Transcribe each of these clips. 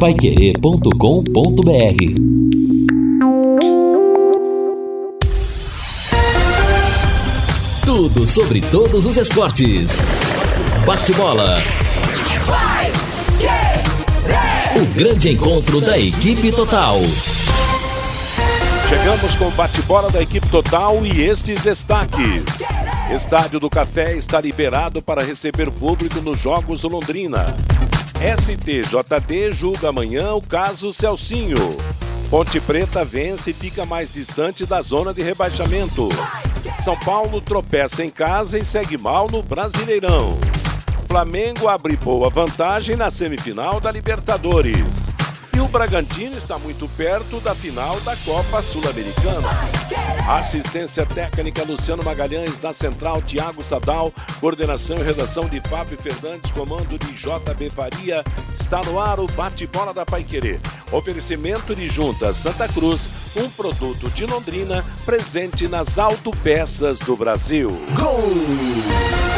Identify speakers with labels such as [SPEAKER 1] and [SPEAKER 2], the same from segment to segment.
[SPEAKER 1] paiquerê.com.br Tudo sobre todos os esportes. Bate-bola. O grande encontro da equipe total.
[SPEAKER 2] Chegamos com o bate-bola da equipe total e estes destaques. Estádio do Café está liberado para receber público nos Jogos do Londrina. STJD julga amanhã o caso Celcinho. Ponte Preta vence e fica mais distante da zona de rebaixamento. São Paulo tropeça em casa e segue mal no Brasileirão. Flamengo abre boa vantagem na semifinal da Libertadores. E o Bragantino está muito perto da final da Copa Sul-Americana. Assistência técnica Luciano Magalhães, na central Tiago Sadal, coordenação e redação de Fábio Fernandes, comando de JB Faria. Está no ar o bate-bola da Paiquerê. Oferecimento de Junta Santa Cruz, um produto de Londrina, presente nas autopeças do Brasil.
[SPEAKER 1] Gol!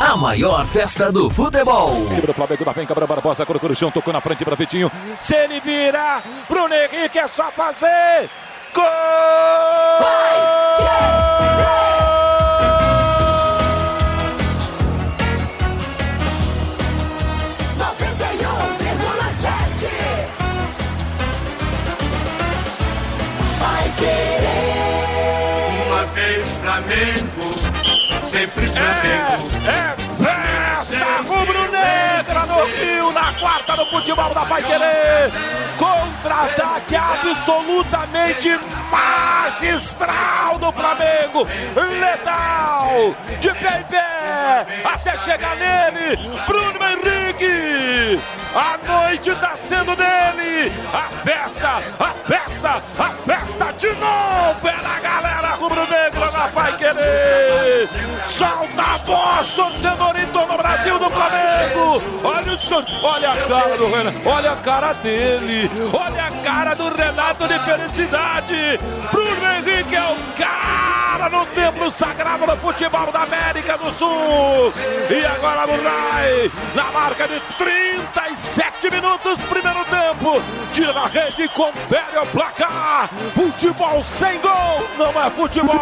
[SPEAKER 1] A maior festa do futebol.
[SPEAKER 3] Time do Flamengo na vem, Cabra Barbosa, colocou no chão, tocou na frente para Vitinho. Se ele virar, Bruno Henrique é só fazer. Gol!
[SPEAKER 4] Uma sempre Flamengo.
[SPEAKER 3] É festa rubro-negra no Rio, na quarta do futebol da Pai Querer. Contra-ataque absolutamente magistral do Flamengo. Letal, de pé em pé, até chegar nele. Bruno Henrique. A noite está sendo dele. A festa, a festa, a festa de novo. É na galera rubro-negra na Pai Querer. Solta a voz, torcedor em todo o Brasil do Flamengo. Olha o senhor, olha a cara do Renato, olha a cara dele. Olha a cara do Renato de felicidade. Bruno Henrique é o cara no templo sagrado do futebol da América do Sul. E agora Murray, na marca de 37 minutos, primeiro tempo. Tira na rede e confere o placar. Futebol sem gol não é futebol.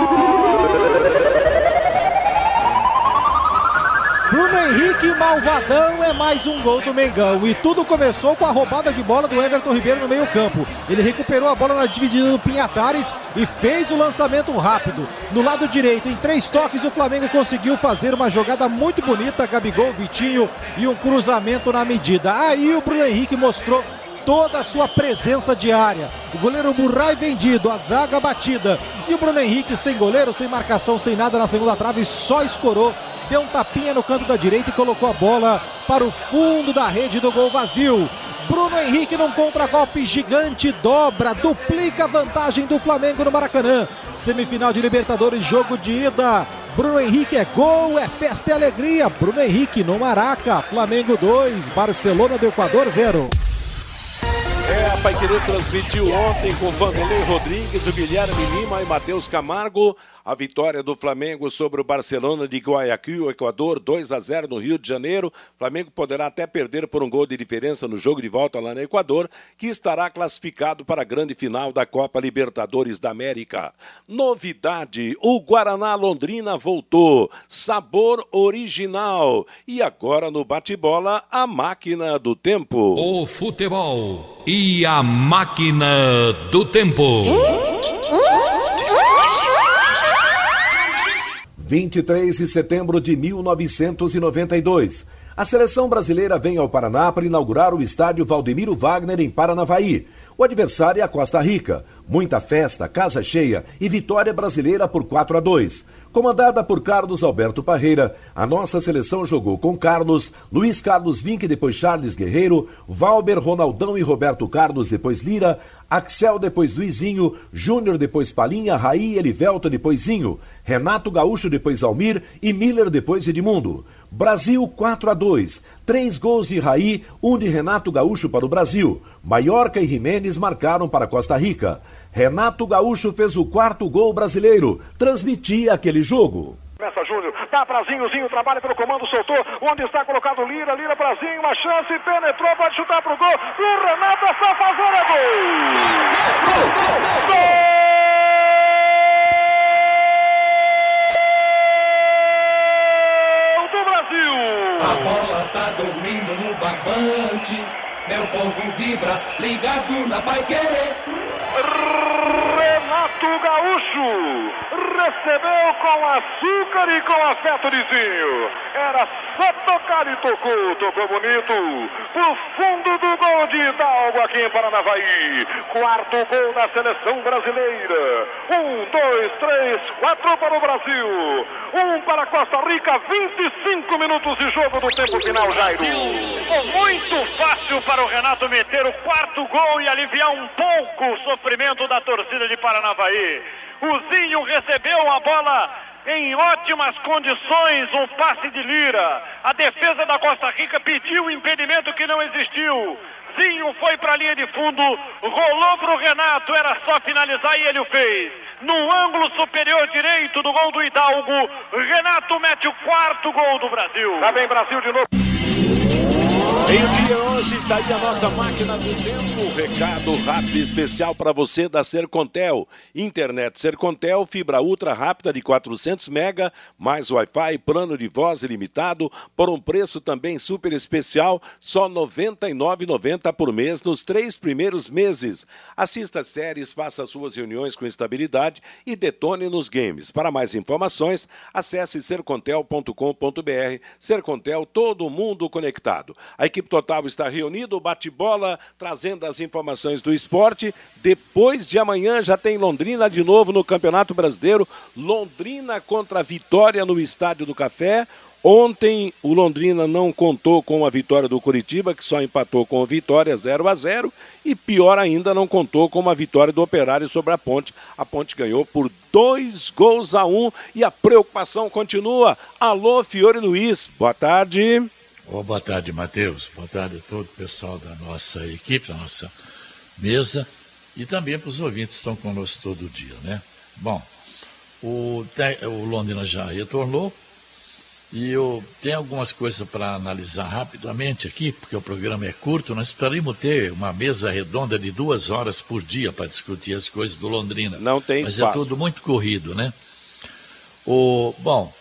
[SPEAKER 5] Bruno Henrique Malvadão é mais um gol do Mengão. E tudo começou com a roubada de bola do Everton Ribeiro no meio-campo. Ele recuperou a bola na dividida do Pinhatares e fez o lançamento rápido. No lado direito, em três toques, o Flamengo conseguiu fazer uma jogada muito bonita. Gabigol, Vitinho e um cruzamento na medida. Aí o Bruno Henrique mostrou toda a sua presença diária. O goleiro Murray vendido, a zaga batida. E o Bruno Henrique sem goleiro, sem marcação, sem nada na segunda trave, só escorou deu um tapinha no canto da direita e colocou a bola para o fundo da rede do gol vazio. Bruno Henrique num contragolpe gigante, dobra, duplica a vantagem do Flamengo no Maracanã. Semifinal de Libertadores, jogo de ida. Bruno Henrique é gol, é festa e alegria. Bruno Henrique no Maraca, Flamengo 2, Barcelona do Equador 0.
[SPEAKER 2] É, a Paiquerê transmitiu ontem com Vanderlei Rodrigues, o Guilherme Lima e Matheus Camargo a vitória do Flamengo sobre o Barcelona de Guayaquil, Equador, 2 a 0 no Rio de Janeiro. Flamengo poderá até perder por um gol de diferença no jogo de volta lá no Equador, que estará classificado para a grande final da Copa Libertadores da América. Novidade: o Guaraná Londrina voltou, sabor original. E agora no bate-bola, a máquina do tempo.
[SPEAKER 6] O futebol e a máquina do tempo.
[SPEAKER 7] 23 de setembro de 1992. A seleção brasileira vem ao Paraná para inaugurar o estádio Valdemiro Wagner em Paranavaí. O adversário é a Costa Rica. Muita festa, casa cheia e vitória brasileira por 4 a 2. Comandada por Carlos Alberto Parreira, a nossa seleção jogou com Carlos, Luiz Carlos Vinck, depois Charles Guerreiro, Valber, Ronaldão e Roberto Carlos, depois Lira, Axel, depois Luizinho, Júnior, depois Palinha, Raí, Elivelto, depois Zinho, Renato Gaúcho, depois Almir e Miller, depois Edmundo. Brasil 4 a 2. Três gols de Raí, um de Renato Gaúcho para o Brasil. Maiorca e Jimenez marcaram para Costa Rica. Renato Gaúcho fez o quarto gol brasileiro. Transmitia aquele jogo.
[SPEAKER 8] Começa Júnior. Dá Brazinho, Zinho trabalha pelo comando, soltou. Onde está colocado Lira, Lira, Brazinho, uma chance, penetrou, pode chutar pro gol. O Renato só fazer é gol! Gol! Gol! gol!
[SPEAKER 9] A bola tá dormindo no barbante. Meu povo vibra, ligado na Pai Querer.
[SPEAKER 8] Renato Gaúcho recebeu com açúcar e com afeto Lizinho. Era só tocar e tocou, tocou bonito. O fundo do gol de Hidalgo aqui em Paranavaí. Quarto gol da seleção brasileira. Um, dois, três, quatro para o Brasil. Um para Costa Rica, 25 minutos de jogo do tempo final, Jairo.
[SPEAKER 10] Muito fácil para o Renato meter o quarto gol e aliviar um pouco o sofrimento da torcida de Paranavaí. O Zinho recebeu a bola em ótimas condições, um passe de Lira. A defesa da Costa Rica pediu impedimento que não existiu. Zinho foi para a linha de fundo, rolou para o Renato, era só finalizar e ele o fez. No ângulo superior direito do gol do Hidalgo, Renato mete o quarto gol do Brasil.
[SPEAKER 8] Tá bem, Brasil de novo.
[SPEAKER 2] Meio-dia 11 está aí a nossa máquina do tempo. Recado rápido e especial para você da Sercontel. Internet Sercontel, fibra ultra rápida de 400 mega, mais Wi-Fi, plano de voz ilimitado, por um preço também super especial, só R$ 99,90 por mês nos três primeiros meses. Assista séries, faça suas reuniões com estabilidade e detone nos games. Para mais informações, acesse sercontel.com.br. Sercontel, todo mundo conectado. A equipe total está reunida, o bate-bola trazendo as informações do esporte. Depois de amanhã já tem Londrina de novo no Campeonato Brasileiro. Londrina contra a Vitória no Estádio do Café. Ontem o Londrina não contou com a vitória do Curitiba, que só empatou com a Vitória 0 a 0 e pior ainda não contou com a vitória do Operário sobre a Ponte. A Ponte ganhou por dois gols a um e a preocupação continua. Alô, Fiore Luiz, boa tarde.
[SPEAKER 11] Oh, boa tarde, Matheus. Boa tarde a todo o pessoal da nossa equipe, da nossa mesa e também para os ouvintes que estão conosco todo dia, né? Bom, o, o Londrina já retornou e eu tenho algumas coisas para analisar rapidamente aqui, porque o programa é curto. Nós precisaríamos ter uma mesa redonda de duas horas por dia para discutir as coisas do Londrina.
[SPEAKER 2] Não tem
[SPEAKER 11] Mas
[SPEAKER 2] espaço.
[SPEAKER 11] é tudo muito corrido, né? O, bom,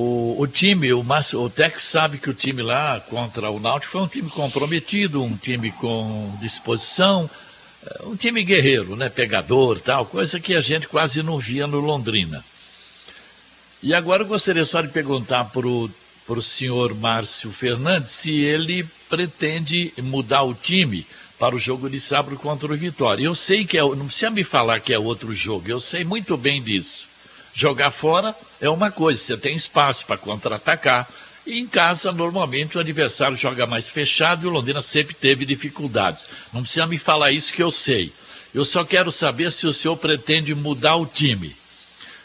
[SPEAKER 11] o, o time, o, Márcio, o Tex sabe que o time lá contra o Náutico foi um time comprometido, um time com disposição, eh, um time guerreiro, né? Pegador tal, coisa que a gente quase não via no Londrina. E agora eu gostaria só de perguntar para o senhor Márcio Fernandes se ele pretende mudar o time para o jogo de sábado contra o Vitória. Eu sei que é, não precisa me falar que é outro jogo, eu sei muito bem disso. Jogar fora é uma coisa, você tem espaço para contra-atacar. E em casa, normalmente, o adversário joga mais fechado e o Londrina sempre teve dificuldades. Não precisa me falar isso que eu sei. Eu só quero saber se o senhor pretende mudar o time.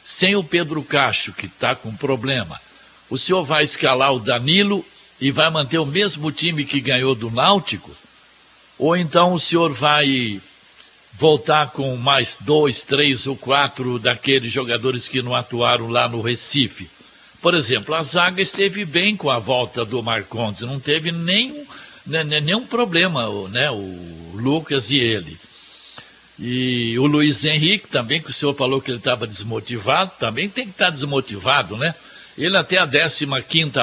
[SPEAKER 11] Sem o Pedro Cacho, que está com problema, o senhor vai escalar o Danilo e vai manter o mesmo time que ganhou do Náutico? Ou então o senhor vai voltar com mais dois, três ou quatro daqueles jogadores que não atuaram lá no Recife. Por exemplo, a zaga esteve bem com a volta do Marcondes, não teve nenhum, né, nenhum problema, né, o Lucas e ele. E o Luiz Henrique também, que o senhor falou que ele estava desmotivado, também tem que estar tá desmotivado, né? Ele até a 15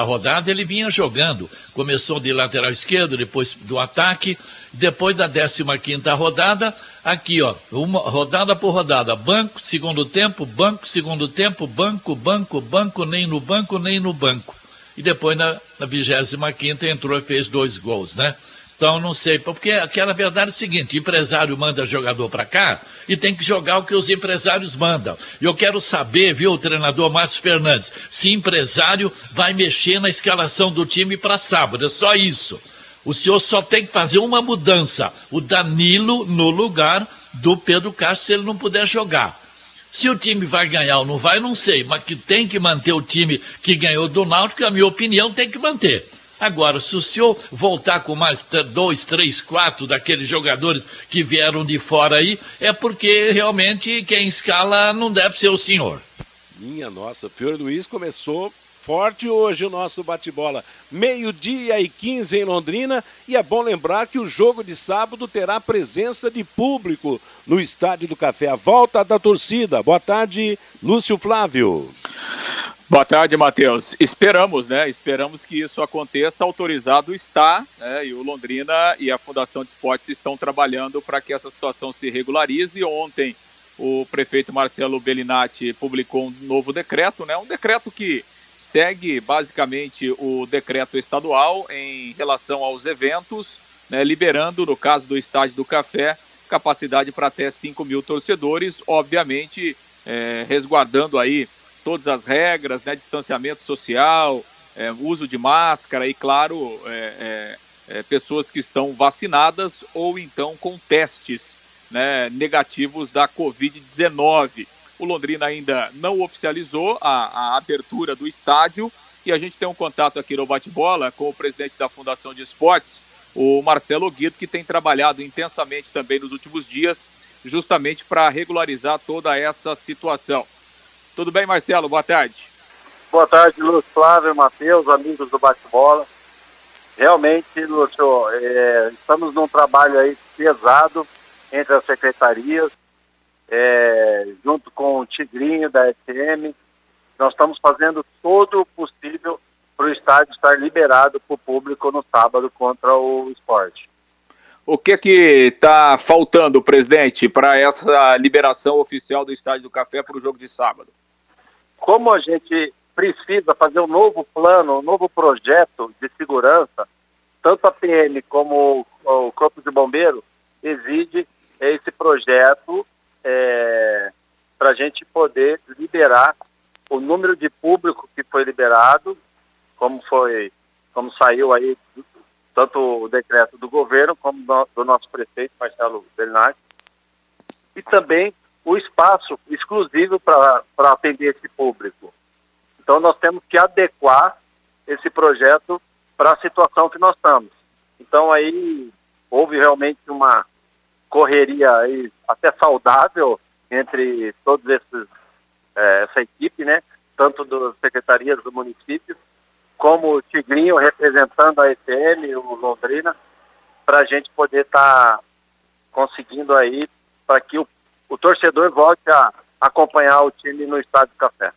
[SPEAKER 11] rodada ele vinha jogando. Começou de lateral esquerdo, depois do ataque, depois da 15 rodada, aqui ó, uma rodada por rodada, banco, segundo tempo, banco, segundo tempo, banco, banco, banco, nem no banco, nem no banco. E depois na, na 25 entrou e fez dois gols, né? Então, não sei, porque aquela verdade é o seguinte: empresário manda jogador para cá e tem que jogar o que os empresários mandam. E eu quero saber, viu, o treinador Márcio Fernandes, se empresário vai mexer na escalação do time para sábado. É só isso. O senhor só tem que fazer uma mudança: o Danilo no lugar do Pedro Castro, se ele não puder jogar. Se o time vai ganhar ou não vai, não sei, mas que tem que manter o time que ganhou do Náutico, a minha opinião, tem que manter. Agora, se o senhor voltar com mais dois, três, quatro daqueles jogadores que vieram de fora aí, é porque realmente quem escala não deve ser o senhor.
[SPEAKER 2] Minha nossa, Fiore Luiz começou Forte hoje o nosso bate-bola. Meio-dia e 15 em Londrina. E é bom lembrar que o jogo de sábado terá presença de público no Estádio do Café. A volta da torcida. Boa tarde, Lúcio Flávio.
[SPEAKER 12] Boa tarde, Matheus. Esperamos, né? Esperamos que isso aconteça. Autorizado está, né? E o Londrina e a Fundação de Esportes estão trabalhando para que essa situação se regularize. Ontem, o prefeito Marcelo Bellinati publicou um novo decreto, né? Um decreto que segue basicamente o decreto estadual em relação aos eventos, né, liberando, no caso do Estádio do Café, capacidade para até 5 mil torcedores, obviamente é, resguardando aí todas as regras, né, distanciamento social, é, uso de máscara e, claro, é, é, é pessoas que estão vacinadas ou então com testes né, negativos da Covid-19. O Londrina ainda não oficializou a, a abertura do estádio e a gente tem um contato aqui no bate-bola com o presidente da Fundação de Esportes, o Marcelo Guido, que tem trabalhado intensamente também nos últimos dias, justamente para regularizar toda essa situação. Tudo bem, Marcelo? Boa tarde.
[SPEAKER 13] Boa tarde, Lúcio Flávio, Matheus, amigos do bate-bola. Realmente, Lúcio, é, estamos num trabalho aí pesado entre as secretarias, é, junto com o Tigrinho da SM, nós estamos fazendo todo o possível para o estádio estar liberado para o público no sábado contra o esporte.
[SPEAKER 12] O que que está faltando, presidente, para essa liberação oficial do Estádio do Café para o jogo de sábado?
[SPEAKER 13] Como a gente precisa fazer um novo plano, um novo projeto de segurança, tanto a PM como o Corpo de Bombeiro exige esse projeto é, para a gente poder liberar o número de público que foi liberado, como foi, como saiu aí tanto o decreto do governo como do, do nosso prefeito Marcelo Bernardi, e também o espaço exclusivo para atender esse público. Então nós temos que adequar esse projeto para a situação que nós estamos. Então aí houve realmente uma correria aí até saudável entre todos esses é, essa equipe, né? Tanto das secretarias do município como o Tigrinho representando a ETM, o Londrina, para a gente poder estar tá conseguindo aí para que o, o torcedor volte a acompanhar o time no Estádio Café.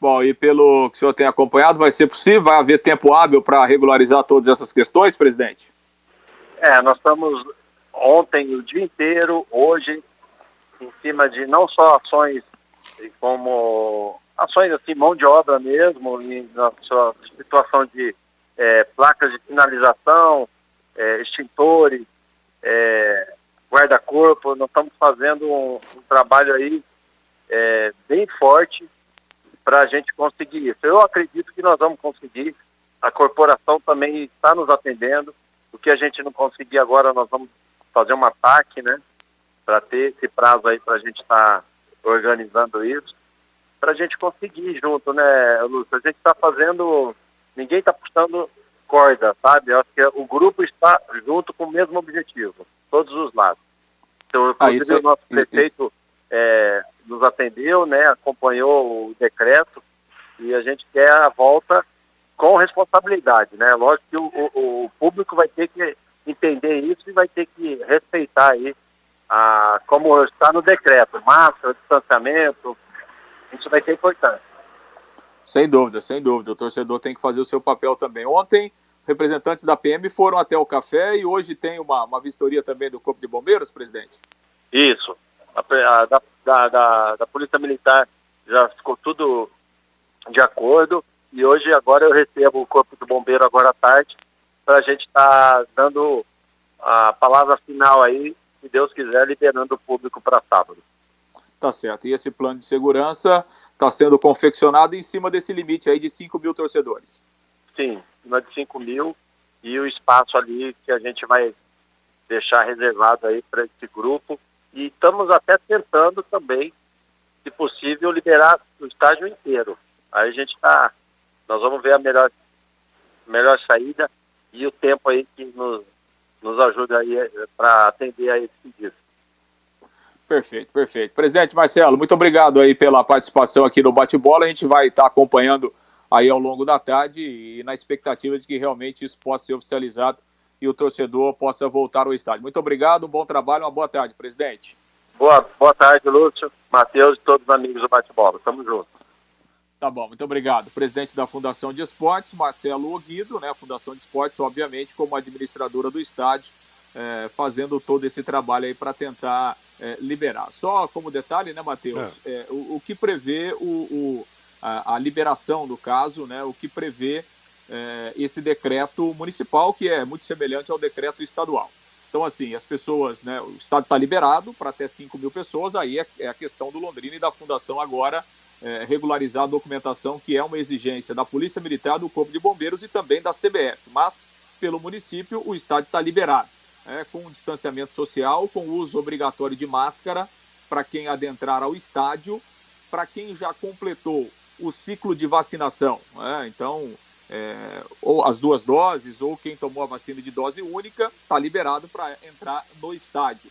[SPEAKER 12] Bom, e pelo que o senhor tem acompanhado, vai ser possível? Vai haver tempo hábil para regularizar todas essas questões, presidente?
[SPEAKER 13] É, nós estamos ontem o dia inteiro, hoje, em cima de não só ações como ações assim, mão de obra mesmo, na sua situação de é, placas de finalização, é, extintores, é, guarda-corpo, nós estamos fazendo um, um trabalho aí é, bem forte para a gente conseguir isso. Eu acredito que nós vamos conseguir, a corporação também está nos atendendo, o que a gente não conseguir agora, nós vamos fazer um ataque, né? Para ter esse prazo aí para a gente estar tá organizando isso, para a gente conseguir junto, né, Lúcio? A gente está fazendo, ninguém está puxando corda, sabe? Eu acho que o grupo está junto com o mesmo objetivo, todos os lados. Então, ah, inclusive, ah, é, o nosso prefeito é, nos atendeu, né? Acompanhou o decreto e a gente quer a volta com responsabilidade, né? Lógico que o, o, o público vai ter que entender isso e vai ter que respeitar aí a, como está no decreto, máscara, distanciamento, isso vai ser importante.
[SPEAKER 12] Sem dúvida, sem dúvida. O torcedor tem que fazer o seu papel também. Ontem, representantes da PM foram até o café e hoje tem uma, uma vistoria também do Corpo de Bombeiros, presidente?
[SPEAKER 13] Isso. A, a, da, da, da, da Polícia Militar já ficou tudo de acordo e hoje agora eu recebo o Corpo de Bombeiro agora à tarde para a gente estar tá dando a palavra final aí, se Deus quiser, liberando o público para sábado.
[SPEAKER 12] Tá certo. E esse plano de segurança está sendo confeccionado em cima desse limite aí de 5 mil torcedores.
[SPEAKER 13] Sim, cima de 5 mil e o espaço ali que a gente vai deixar reservado aí para esse grupo. E estamos até tentando também, se possível, liberar o estágio inteiro. Aí a gente está, nós vamos ver a melhor, melhor saída e o tempo aí que nos, nos ajuda aí eh, para atender a esse pedido.
[SPEAKER 12] Perfeito, perfeito. Presidente Marcelo, muito obrigado aí pela participação aqui no bate-bola. A gente vai estar acompanhando aí ao longo da tarde e na expectativa de que realmente isso possa ser oficializado e o torcedor possa voltar ao estádio. Muito obrigado, um bom trabalho, uma boa tarde, presidente.
[SPEAKER 13] Boa, boa tarde, Lúcio, Matheus e todos os amigos do bate-bola. Tamo junto.
[SPEAKER 12] Tá bom, muito obrigado. Presidente da Fundação de Esportes, Marcelo Oguido, né? Fundação de Esportes, obviamente, como administradora do estádio, é, fazendo todo esse trabalho aí para tentar é, liberar. Só como detalhe, né, Matheus? É. é o, o, que prevê o, o a, a, liberação do caso, né? O que prevê é, esse decreto municipal, que é muito semelhante ao decreto estadual. Então, assim, as pessoas, né? O estado está liberado para até 5 mil pessoas, aí é, é a questão do Londrina e da Fundação agora é, regularizar a documentação, que é uma exigência da Polícia Militar, do Corpo de Bombeiros e também da CBF. Mas, pelo município, o estádio está liberado, é, com distanciamento social, com uso obrigatório de máscara para quem adentrar ao estádio, para quem já completou o ciclo de vacinação. É, então, é, ou as duas doses, ou quem tomou a vacina de dose única, está liberado para entrar no estádio.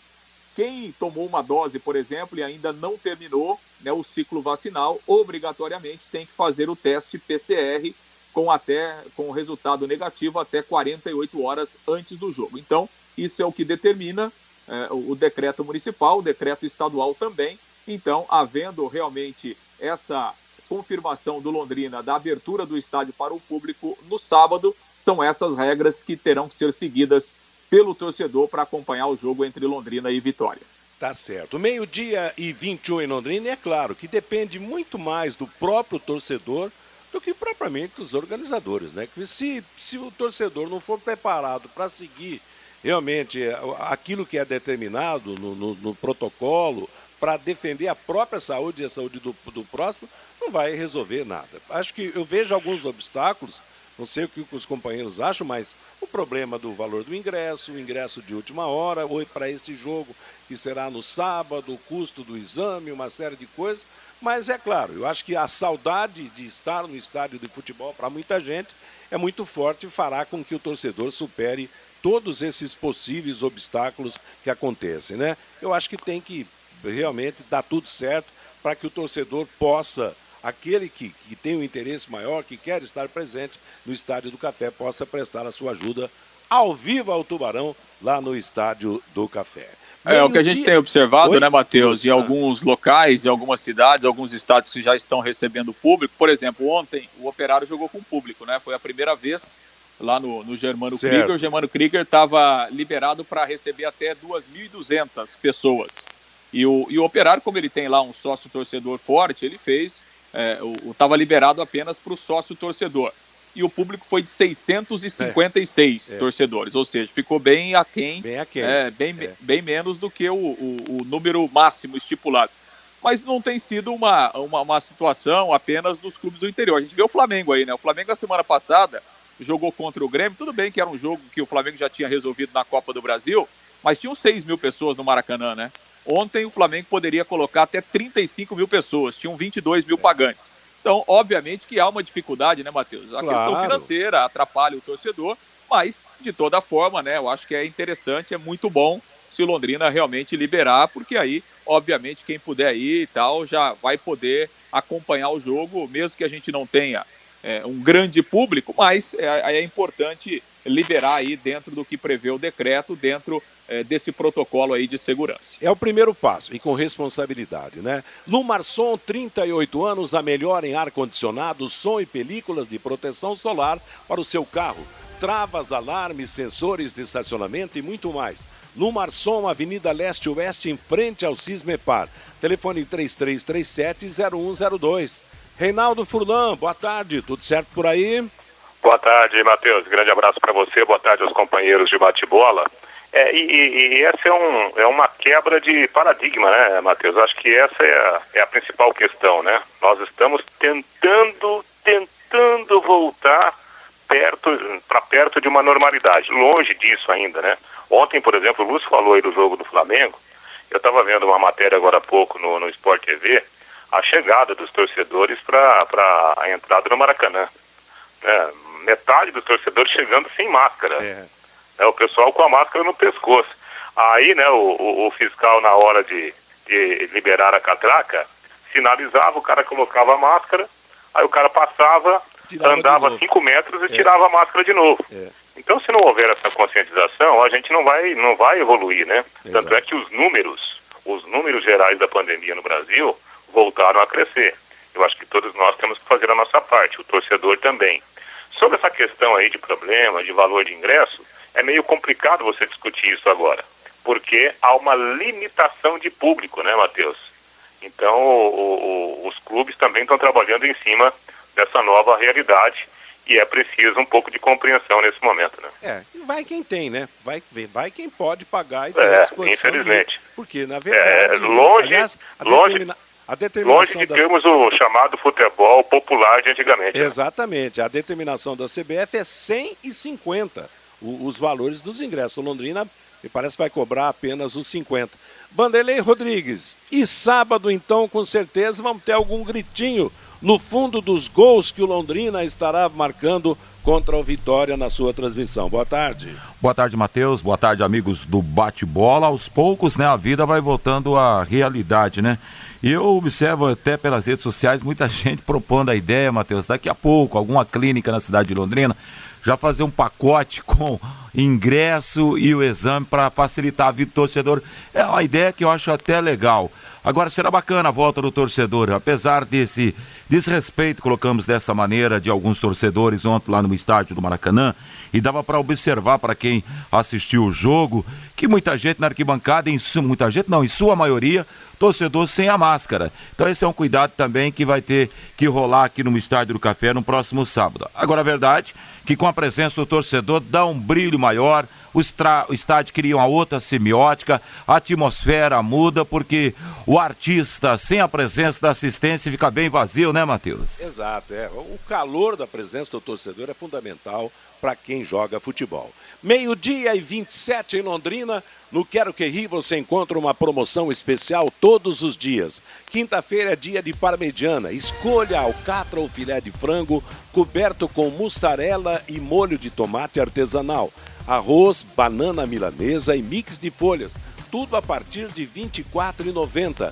[SPEAKER 12] Quem tomou uma dose, por exemplo, e ainda não terminou né, o ciclo vacinal, obrigatoriamente tem que fazer o teste PCR com até com resultado negativo até 48 horas antes do jogo. Então, isso é o que determina é, o, o decreto municipal, o decreto estadual também. Então, havendo realmente essa confirmação do Londrina da abertura do estádio para o público no sábado, são essas regras que terão que ser seguidas pelo torcedor para acompanhar o jogo entre Londrina e Vitória.
[SPEAKER 2] Tá certo. Meio-dia e 21 em Londrina, é claro que depende muito mais do próprio torcedor do que propriamente dos organizadores, né? Se, se o torcedor não for preparado para seguir realmente é, aquilo que é determinado no, no, no protocolo, para defender a própria saúde e a saúde do, do próximo, não vai resolver nada. Acho que eu vejo alguns obstáculos não sei o que os companheiros acham, mas problema do valor do ingresso, o ingresso de última hora, ou para esse jogo que será no sábado, o custo do exame, uma série de coisas. Mas é claro, eu acho que a saudade de estar no estádio de futebol para muita gente é muito forte e fará com que o torcedor supere todos esses possíveis obstáculos que acontecem, né? Eu acho que tem que realmente dar tudo certo para que o torcedor possa aquele que, que tem um interesse maior, que quer estar presente no Estádio do Café, possa prestar a sua ajuda ao vivo ao Tubarão, lá no Estádio do Café.
[SPEAKER 12] É, o que a gente tem observado, Oi? né, Matheus, em alguns locais, em algumas cidades, alguns estados que já estão recebendo público. Por exemplo, ontem o Operário jogou com público, né? Foi a primeira vez lá no, no Germano certo. Krieger. O Germano Krieger estava liberado para receber até 2.200 pessoas. E o, e o Operário, como ele tem lá um sócio torcedor forte, ele fez estava é, liberado apenas para o sócio torcedor. E o público foi de 656 é. torcedores, ou seja, ficou bem aquém, bem, aquém. É, bem, é. bem menos do que o, o, o, número máximo estipulado. Mas não tem sido uma, uma, uma, situação apenas dos clubes do interior. A gente vê o Flamengo aí, né? O Flamengo, a semana passada, jogou contra o Grêmio. Tudo bem que era um jogo que o Flamengo já tinha resolvido na Copa do Brasil, mas tinham 6 mil pessoas no Maracanã, né? Ontem o Flamengo poderia colocar até 35 mil pessoas, tinham 22 mil pagantes. Então, obviamente que há uma dificuldade, né, Matheus? A claro. questão financeira atrapalha o torcedor, mas, de toda forma, né, eu acho que é interessante, é muito bom se o Londrina realmente liberar, porque aí, obviamente, quem puder ir e tal, já vai poder acompanhar o jogo, mesmo que a gente não tenha é, um grande público, mas é, é importante liberar aí dentro do que prevê o decreto, dentro é, desse protocolo aí de segurança.
[SPEAKER 2] É o primeiro passo e com responsabilidade, né? Lumarson, 38 anos, a melhor em ar-condicionado, som e películas de proteção solar para o seu carro. Travas, alarmes, sensores de estacionamento e muito mais. Lumarson, Avenida Leste Oeste, em frente ao Cismepar. Telefone 3337-0102. Reinaldo Furlan, boa tarde, tudo certo por aí?
[SPEAKER 14] Boa tarde, Matheus. Grande abraço para você. Boa tarde aos companheiros de bate-bola. É, e, e, essa é, um, é uma quebra de paradigma, né, Matheus? Acho que essa é a, é a principal questão, né? Nós estamos tentando, tentando voltar perto para perto de uma normalidade. Longe disso ainda, né? Ontem, por exemplo, o Lúcio falou aí do jogo do Flamengo. Eu estava vendo uma matéria agora há pouco no, no Sport TV, a chegada dos torcedores para a entrada no Maracanã. É, metade dos torcedores chegando sem máscara. É. É, o pessoal com a máscara no pescoço. Aí, né, o, o, o fiscal, na hora de, eh, liberaram a catraca, sinalizava, o cara colocava a máscara, aí o cara passava,
[SPEAKER 2] Tirava de
[SPEAKER 14] andava
[SPEAKER 2] novo.
[SPEAKER 14] 5 metros e
[SPEAKER 2] É.
[SPEAKER 14] tirava a máscara de novo.
[SPEAKER 2] É.
[SPEAKER 14] Então, se não houver essa conscientização, a gente não vai, não vai evoluir, né? Tanto é que os números, os números gerais da pandemia no Brasil voltaram a crescer. Eu acho que todos nós temos que fazer a nossa parte, o torcedor também. Sobre essa questão aí de problema, de valor de ingresso, é meio complicado você discutir isso agora, porque há uma limitação de público, né, Matheus? Então, o- o- os clubes também estão trabalhando em cima dessa nova realidade e é preciso um pouco de compreensão nesse momento, né?
[SPEAKER 2] É, e vai quem tem, né? Vai, vai quem pode pagar e tem
[SPEAKER 14] É,
[SPEAKER 2] a disposição. de-
[SPEAKER 14] infelizmente.
[SPEAKER 2] Porque, na verdade,
[SPEAKER 14] É, longe,
[SPEAKER 2] aliás, a,
[SPEAKER 14] longe,
[SPEAKER 2] determina- a
[SPEAKER 14] longe
[SPEAKER 2] determinação
[SPEAKER 14] de
[SPEAKER 2] da
[SPEAKER 14] termos o chamado futebol popular de antigamente. né?
[SPEAKER 2] Exatamente. A determinação da CBF é 150 os valores dos ingressos. O Londrina me parece vai cobrar apenas os 50. Vanderlei Rodrigues. E sábado, então, com certeza, vamos ter algum gritinho no fundo dos gols que o Londrina estará marcando contra o Vitória na sua transmissão. Boa tarde.
[SPEAKER 15] Boa tarde, Matheus. Boa tarde, amigos do Bate-Bola. Aos poucos, né, a vida vai voltando à realidade, né? E eu observo até pelas redes sociais muita gente propondo a ideia, Matheus, daqui a pouco, alguma clínica na cidade de Londrina, já fazer um pacote com ingresso e o exame para facilitar a vida do torcedor. É uma ideia que eu acho até legal. Agora será bacana a volta do torcedor, apesar desse desrespeito, colocamos dessa maneira, de alguns torcedores ontem lá no estádio do Maracanã, e dava para observar para quem assistiu o jogo que muita gente na arquibancada, em muita gente não, em sua maioria, torcedor sem a máscara. Então esse é um cuidado também que vai ter que rolar aqui no Estádio do Café no próximo sábado. Agora a verdade que com a presença do torcedor dá um brilho maior, o, estra- o estádio cria uma outra semiótica, a atmosfera muda, porque o artista sem a presença da assistência fica bem vazio, né, Matheus?
[SPEAKER 2] Exato, é. O calor da presença do torcedor é fundamental para quem joga futebol. Meio-dia e 27 em Londrina. No Quero Que Ri você encontra uma promoção especial todos os dias. Quinta-feira é dia de parmegiana. Escolha alcatra ou filé de frango coberto com mussarela e molho de tomate artesanal. Arroz, banana milanesa e mix de folhas. Tudo a partir de R$ 24,90.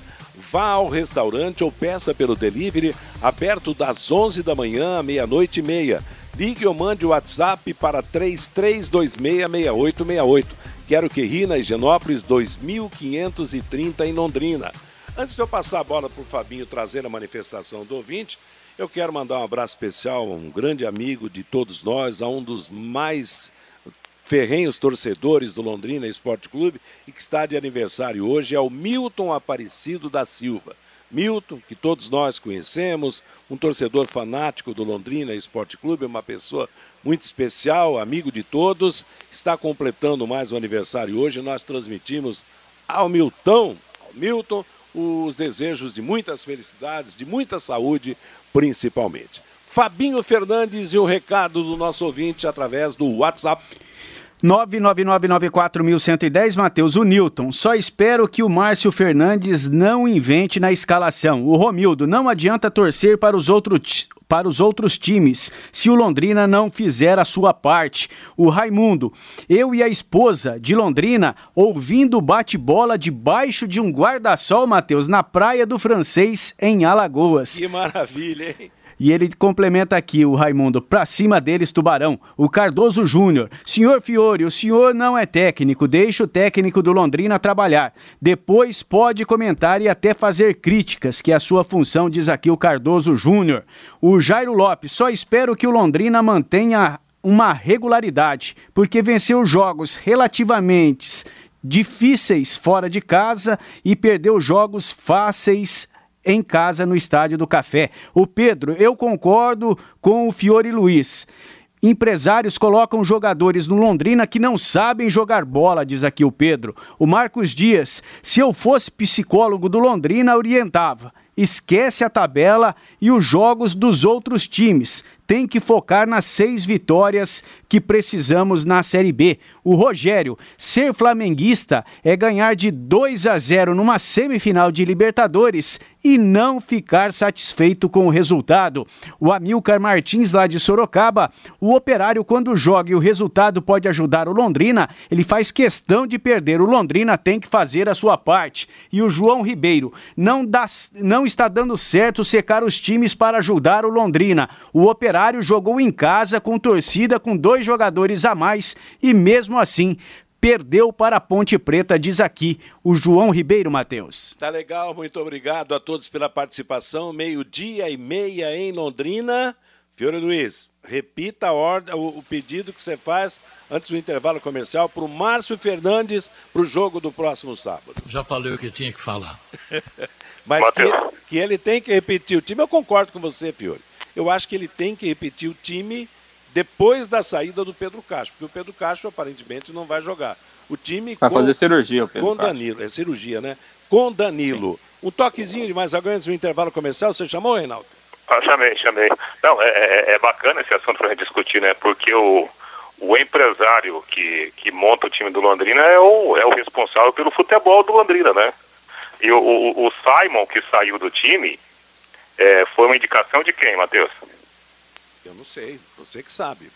[SPEAKER 2] Vá ao restaurante ou peça pelo delivery, aberto das 11 da manhã à meia-noite e meia. Ligue ou mande o WhatsApp para 33266868. Quero que ri na Higienópolis 2530 em Londrina. Antes de eu passar a bola para o Fabinho trazer a manifestação do ouvinte, eu quero mandar um abraço especial a um grande amigo de todos nós, a um dos mais ferrenhos torcedores do Londrina Esporte Clube e que está de aniversário hoje é o Milton Aparecido da Silva. Milton, que todos nós conhecemos, um torcedor fanático do Londrina Esporte Clube, uma pessoa muito especial, amigo de todos, está completando mais um aniversário hoje. Nós transmitimos ao Milton, ao Milton, os desejos de muitas felicidades, de muita saúde, principalmente. Fabinho Fernandes e o recado do nosso ouvinte através do WhatsApp
[SPEAKER 16] 999941110, Matheus, o Newton. Só espero que o Márcio Fernandes não invente na escalação. O Romildo, não adianta torcer para os, outro ti- para os outros times se o Londrina não fizer a sua parte. O Raimundo, eu e a esposa de Londrina ouvindo bate-bola debaixo de um guarda-sol, Matheus, na Praia do Francês, em Alagoas.
[SPEAKER 2] Que maravilha, hein?
[SPEAKER 16] E ele complementa aqui, o Raimundo, pra cima deles, Tubarão. O Cardoso Júnior. Senhor Fiore, o senhor não é técnico, deixa o técnico do Londrina trabalhar. Depois pode comentar e até fazer críticas, que é a sua função, diz aqui o Cardoso Júnior. O Jairo Lopes, só espero que o Londrina mantenha uma regularidade, porque venceu jogos relativamente difíceis fora de casa e perdeu jogos fáceis em casa no Estádio do Café. O Pedro, eu concordo com o Fiore Luiz. Empresários colocam jogadores no Londrina que não sabem jogar bola, diz aqui o Pedro. O Marcos Dias, se eu fosse psicólogo do Londrina, orientava. Esquece a tabela e os jogos dos outros times. Tem que focar nas seis vitórias que precisamos na Série B. O Rogério, ser flamenguista é ganhar de 2 a 0 numa semifinal de Libertadores e não ficar satisfeito com o resultado. O Amilcar Martins, lá de Sorocaba, o operário, quando joga e o resultado pode ajudar o Londrina, ele faz questão de perder. O Londrina tem que fazer a sua parte. E o João Ribeiro, não, dá, não está dando certo secar os times para ajudar o Londrina. O operário jogou em casa com torcida com dois jogadores a mais e mesmo assim perdeu para a Ponte Preta, diz aqui o João Ribeiro Matheus.
[SPEAKER 2] Tá legal, muito obrigado a todos pela participação. Meio-dia e meia em Londrina. Fiore Luiz, repita a ordem, o, o pedido que você faz antes do intervalo comercial para o Márcio Fernandes para o jogo do próximo sábado.
[SPEAKER 11] Já falei o que tinha que falar.
[SPEAKER 2] Mas que, que, ele tem que repetir o time, eu concordo com você, Fiore. Eu acho que ele tem que repetir o time depois da saída do Pedro Castro, porque o Pedro Castro aparentemente não vai jogar. O time
[SPEAKER 12] vai
[SPEAKER 2] com,
[SPEAKER 12] fazer cirurgia, o Pedro
[SPEAKER 2] com Danilo, é cirurgia, né? Com Danilo. Sim. Um toquezinho de mais agora antes do intervalo comercial, você chamou, Reinaldo?
[SPEAKER 14] Ah, chamei, chamei. Não, é, é, é bacana esse assunto para a gente discutir, né? Porque o, o empresário que, que monta o time do Londrina é o, é o responsável pelo futebol do Londrina, né? E o, o, o Simon, que saiu do time, é, foi uma indicação de quem, Matheus?
[SPEAKER 2] Eu não sei, você que sabe.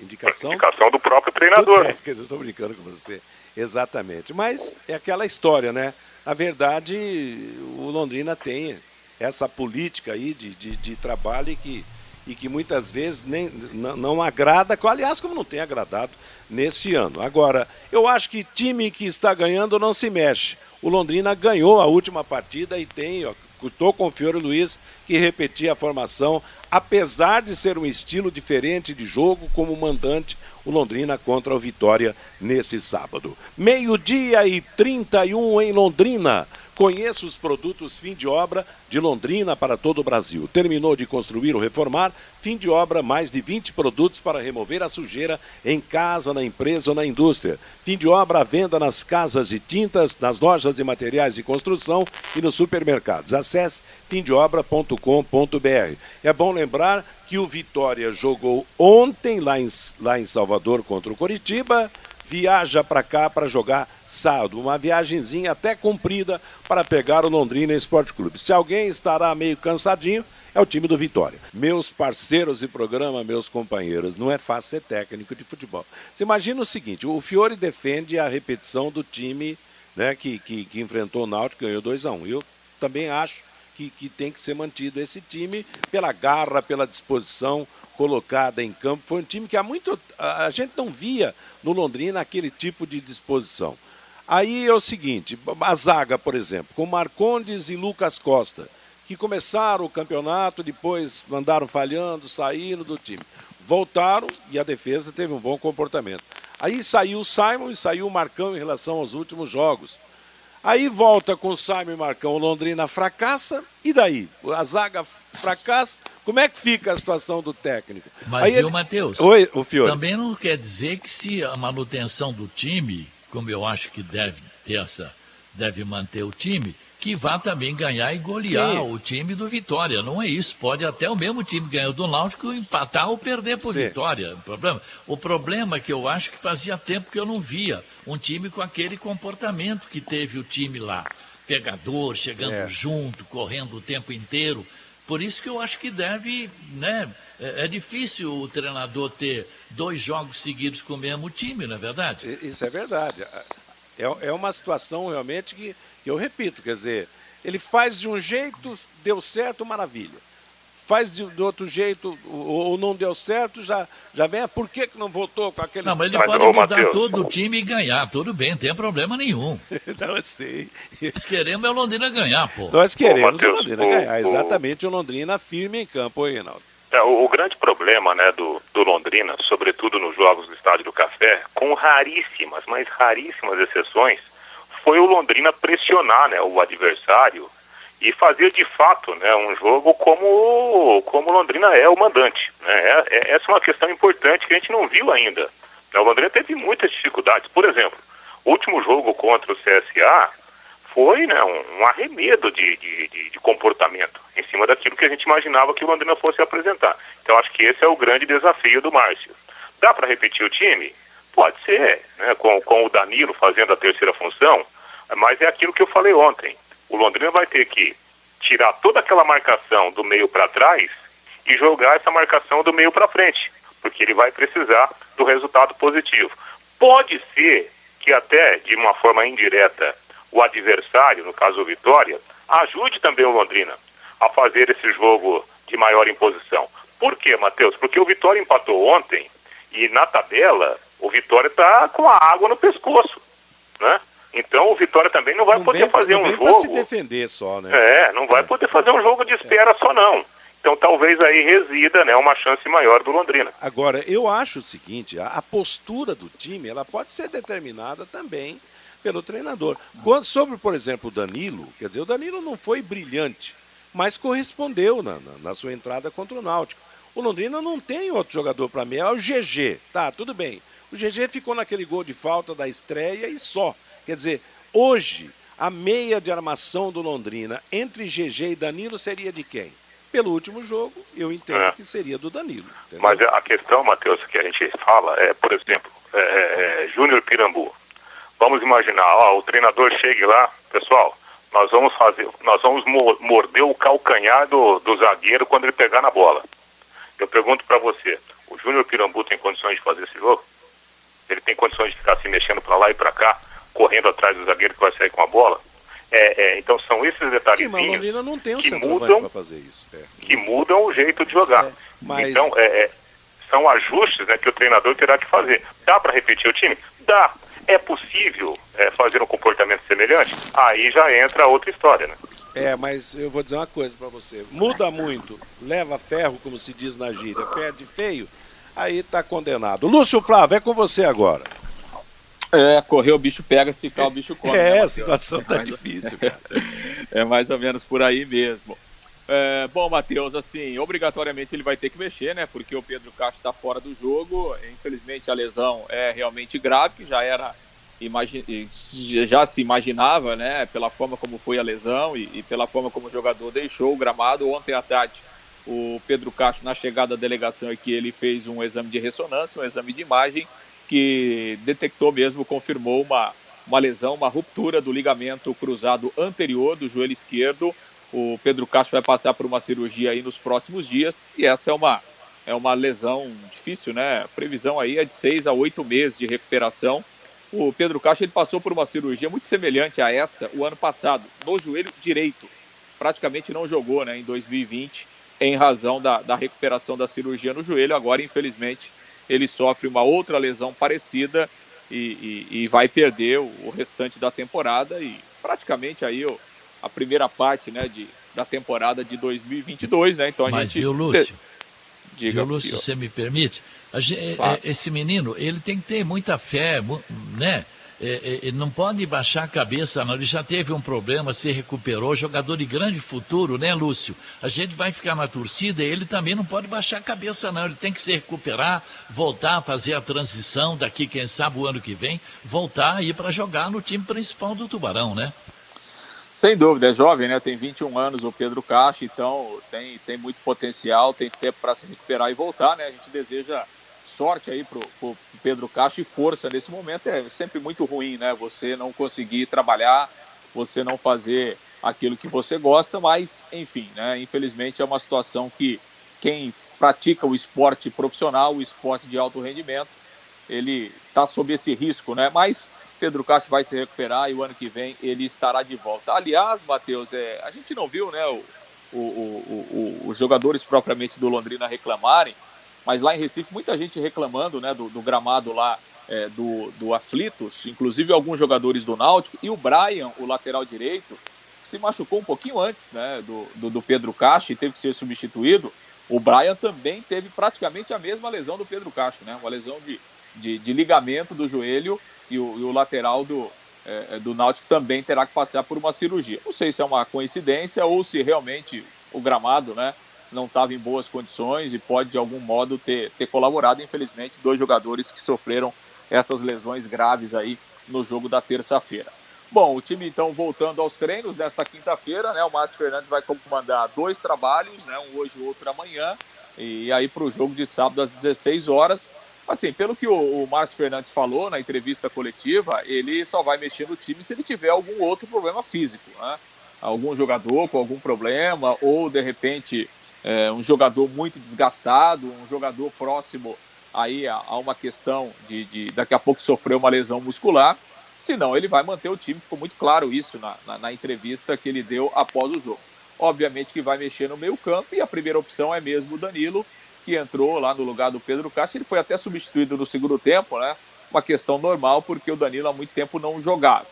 [SPEAKER 2] Indicação,
[SPEAKER 14] Indicação do próprio treinador.
[SPEAKER 2] Do eu estou brincando com você. Exatamente. Mas é aquela história, né? A verdade, o Londrina tem essa política aí de, de, de trabalho e que, e que muitas vezes nem, não, não agrada, aliás, como não tem agradado nesse ano. Agora, eu acho que time que está ganhando não se mexe. O Londrina ganhou a última partida e tem, ó, estou com o Fiore Luiz, que repetia a formação, apesar de ser um estilo diferente de jogo, como mandante, o Londrina contra o Vitória nesse sábado. Meio-dia e 31 em Londrina. Conheça os produtos fim de obra de Londrina para todo o Brasil. Terminou de construir ou reformar? Fim de obra, mais de 20 produtos para remover a sujeira em casa, na empresa ou na indústria. Fim de obra à venda nas casas de tintas, nas lojas de materiais de construção e nos supermercados. Acesse fimdeobra.com.br. É bom lembrar que o Vitória jogou ontem lá em, lá em Salvador contra o Coritiba viaja para cá para jogar sábado. Uma viagemzinha até comprida para pegar o Londrina Esporte Clube. Se alguém estará meio cansadinho, é o time do Vitória. Meus parceiros de programa, meus companheiros, não é fácil ser técnico de futebol. Você imagina o seguinte: o Fiore defende a repetição do time né, que, que, que enfrentou o Náutico e ganhou 2 a 1 um. Eu também acho que, que tem que ser mantido esse time pela garra, pela disposição colocada em campo. Foi um time que há muito. A gente não via no Londrina aquele tipo de disposição. Aí é o seguinte: a zaga, por exemplo, com Marcondes e Lucas Costa, que começaram o campeonato, depois mandaram falhando, saíram do time. Voltaram e a defesa teve um bom comportamento. Aí saiu o Simon e saiu o Marcão em relação aos últimos jogos. Aí volta com o Simon e Marcão, o Londrina fracassa, e daí? A zaga fracassa, como é que fica a situação do técnico?
[SPEAKER 11] Mas,
[SPEAKER 2] Aí
[SPEAKER 11] viu,
[SPEAKER 2] ele...
[SPEAKER 11] Matheus?
[SPEAKER 2] Oi, o Fiore.
[SPEAKER 11] Também não quer dizer que se a manutenção do time, como eu acho que deve ter essa, deve manter o time, que vá também ganhar e golear
[SPEAKER 2] Sim.
[SPEAKER 11] o time do Vitória. Não é isso. Pode até o mesmo time ganhar do Náutico empatar ou perder por
[SPEAKER 2] Sim.
[SPEAKER 11] Vitória. O problema, o problema é que eu acho que fazia tempo que eu não via um time com aquele comportamento que teve o time lá. Pegador, chegando
[SPEAKER 2] É.
[SPEAKER 11] junto, correndo o tempo inteiro. Por isso que eu acho que deve, né? É, é difícil o treinador ter dois jogos seguidos com o mesmo time, não é verdade?
[SPEAKER 2] Isso é verdade. É, é uma situação realmente que, que eu repito, quer dizer, ele faz de um jeito, deu certo, maravilha. Faz de, de outro jeito, ou, ou não deu certo, já, já vem, por que, que não voltou com aquele
[SPEAKER 11] Não, mas ele
[SPEAKER 2] Mas,
[SPEAKER 11] pode
[SPEAKER 2] ô,
[SPEAKER 11] mudar
[SPEAKER 2] Matheus.
[SPEAKER 11] todo o time e ganhar, tudo bem, não tem problema nenhum.
[SPEAKER 2] não, eu sei.
[SPEAKER 11] Nós queremos é o Londrina ganhar, pô.
[SPEAKER 2] Nós queremos
[SPEAKER 14] Matheus,
[SPEAKER 2] o Londrina
[SPEAKER 14] o-
[SPEAKER 2] ganhar, exatamente o Londrina firme em campo, oi, Reinaldo.
[SPEAKER 14] É, o, o grande problema né, do, do Londrina, sobretudo nos jogos do Estádio do Café, com raríssimas, mas raríssimas exceções, foi o Londrina pressionar né, o adversário e fazer de fato né, um jogo como, como Londrina é o mandante. Né? É- é- essa é uma questão importante que a gente não viu ainda. Né, O Londrina teve muitas dificuldades. Por exemplo, o último jogo contra o CSA foi né, um, um arremedo de, de, de, de, comportamento em cima daquilo que a gente imaginava que o Londrina fosse apresentar. Então acho que esse é o grande desafio do Márcio. Dá para repetir o time? Pode ser, né, com, com o Danilo fazendo a terceira função, mas é aquilo que eu falei ontem. O Londrina vai ter que tirar toda aquela marcação do meio para trás e jogar essa marcação do meio para frente, porque ele vai precisar do resultado positivo. Pode ser que até de uma forma indireta o adversário, no caso o Vitória, ajude também o Londrina a fazer esse jogo de maior imposição. Por quê, Matheus? Porque o Vitória empatou ontem e na tabela o Vitória está com a água no pescoço, né? Então o Vitória também não vai
[SPEAKER 2] não
[SPEAKER 14] poder
[SPEAKER 2] vem,
[SPEAKER 14] fazer
[SPEAKER 2] não
[SPEAKER 14] um jogo.
[SPEAKER 2] se defender só, né?
[SPEAKER 14] É, não vai poder fazer um jogo de espera só não. Então talvez aí resida, né, uma chance maior do Londrina.
[SPEAKER 2] Agora, eu acho o seguinte, a, a postura do time, ela pode ser determinada também pelo treinador. Quando, sobre, por exemplo, o Danilo, quer dizer, o Danilo não foi brilhante, mas correspondeu na, na, na sua entrada contra o Náutico. O Londrina não tem outro jogador para mim, é o GG. Tá, tudo bem. O GG ficou naquele gol de falta da estreia e só. Quer dizer, hoje, a meia de armação do Londrina entre GG e Danilo seria de quem? Pelo último jogo, eu entendo
[SPEAKER 14] É.
[SPEAKER 2] que seria do Danilo. entendeu?
[SPEAKER 14] Mas a questão, Matheus, que a gente fala é, por exemplo, é, é, Júnior Pirambu. Vamos imaginar, ó, o treinador chega lá, pessoal, nós vamos fazer, nós vamos mo- morder o calcanhar do, do zagueiro quando ele pegar na bola. Eu pergunto para você, o Júnior Pirambu tem condições de fazer esse jogo? Ele tem condições de ficar se mexendo para lá e para cá, correndo atrás do zagueiro que vai sair com a bola? É, é, então são esses detalhezinhos
[SPEAKER 2] não tem um
[SPEAKER 14] que mudam
[SPEAKER 2] para fazer isso. É.
[SPEAKER 14] que mudam o jeito de jogar.
[SPEAKER 2] mas-
[SPEAKER 14] Então, é, é, são ajustes né, que o treinador terá que fazer. Dá para repetir o time? Dá. É possível é, fazer um comportamento semelhante? Aí já entra outra história, né?
[SPEAKER 2] É, mas eu vou dizer uma coisa pra você. Muda muito, leva ferro, como se diz na gíria, perde feio, aí tá condenado. Lúcio Flávio, é com você agora.
[SPEAKER 12] É, correr o bicho pega, se ficar o bicho come.
[SPEAKER 2] É,
[SPEAKER 12] né,
[SPEAKER 2] a situação tá
[SPEAKER 12] mais-
[SPEAKER 2] difícil, cara.
[SPEAKER 12] é mais ou menos por aí mesmo. É, bom, Matheus, assim, obrigatoriamente ele vai ter que mexer, né? Porque o Pedro Castro está fora do jogo. Infelizmente a lesão é realmente grave, que já era já se imaginava, né? Pela forma como foi a lesão e, e pela forma como o jogador deixou o gramado. Ontem à tarde, o Pedro Castro, na chegada da delegação aqui, ele fez um exame de ressonância, um exame de imagem, que detectou mesmo, confirmou uma, uma lesão, uma ruptura do ligamento cruzado anterior do joelho esquerdo. O Pedro Castro vai passar por uma cirurgia aí nos próximos dias e essa é uma, é uma lesão difícil, né? A previsão aí é de seis a oito meses de recuperação. O Pedro Castro ele passou por uma cirurgia muito semelhante a essa o ano passado, no joelho direito. Praticamente não jogou né, em 2020 em razão da, da recuperação da cirurgia no joelho. Agora, infelizmente, ele sofre uma outra lesão parecida e, e- e vai perder o, o restante da temporada e praticamente aí o- a primeira parte né, de, da temporada de 2022, né? Então a
[SPEAKER 11] Mas
[SPEAKER 12] gente
[SPEAKER 11] viu, Lúcio?
[SPEAKER 12] Diga,
[SPEAKER 11] Viu, Lúcio, se você me permite, a gen-
[SPEAKER 12] Claro.
[SPEAKER 11] é, esse menino, ele tem que ter muita fé, né? É, é, ele não pode baixar a cabeça, não. Ele já teve um problema, se recuperou, jogador de grande futuro, né, Lúcio? A gente vai ficar na torcida e ele também não pode baixar a cabeça, não. Ele tem que se recuperar, voltar a fazer a transição daqui, quem sabe, o ano que vem, voltar a ir para jogar no time principal do Tubarão, né?
[SPEAKER 12] Sem dúvida, é jovem, né? Tem 21 anos o Pedro Caixa, então tem, tem muito potencial, tem tempo para se recuperar e voltar, né? A gente deseja sorte aí pro, pro Pedro Caixa e força nesse momento. É sempre muito ruim, né? Você não conseguir trabalhar, você não fazer aquilo que você gosta, mas enfim, né? Infelizmente é uma situação que quem pratica o esporte profissional, o esporte de alto rendimento, ele está sob esse risco, né? Mas Pedro Castro vai se recuperar e o ano que vem ele estará de volta. Aliás, Matheus, é, a gente não viu, né, o, o, o- os jogadores propriamente do Londrina reclamarem, mas lá em Recife muita gente reclamando, né, do, do gramado lá é, do, do Aflitos, inclusive alguns jogadores do Náutico e o Brian, o lateral direito, se machucou um pouquinho antes, né, do, do, do Pedro Castro e teve que ser substituído. O Brian também teve praticamente a mesma lesão do Pedro Castro, né, uma lesão de, de, de ligamento do joelho e o, e o lateral do, é, do Náutico também terá que passar por uma cirurgia. Não sei se é uma coincidência ou se realmente o gramado né, não estava em boas condições e pode de algum modo ter, ter colaborado. Infelizmente, dois jogadores que sofreram essas lesões graves aí no jogo da terça-feira. Bom, o time então voltando aos treinos nesta quinta-feira, né? O Márcio Fernandes vai comandar dois trabalhos, né? Um hoje e outro amanhã. E aí para o jogo de sábado às 16 horas. Assim, pelo que o, o Márcio Fernandes falou na entrevista coletiva, ele só vai mexer no time se ele tiver algum outro problema físico, né? Algum jogador com algum problema, ou de repente é, um jogador muito desgastado, um jogador próximo aí a, a uma questão de, de, daqui a pouco sofrer uma lesão muscular. Senão ele vai manter o time, ficou muito claro isso na, na, na entrevista que ele deu após o jogo. Obviamente que vai mexer no meio campo e a primeira opção é mesmo o Danilo, que entrou lá no lugar do Pedro Castro. Ele foi até substituído no segundo tempo, né? Uma questão normal, porque o Danilo há muito tempo não jogava.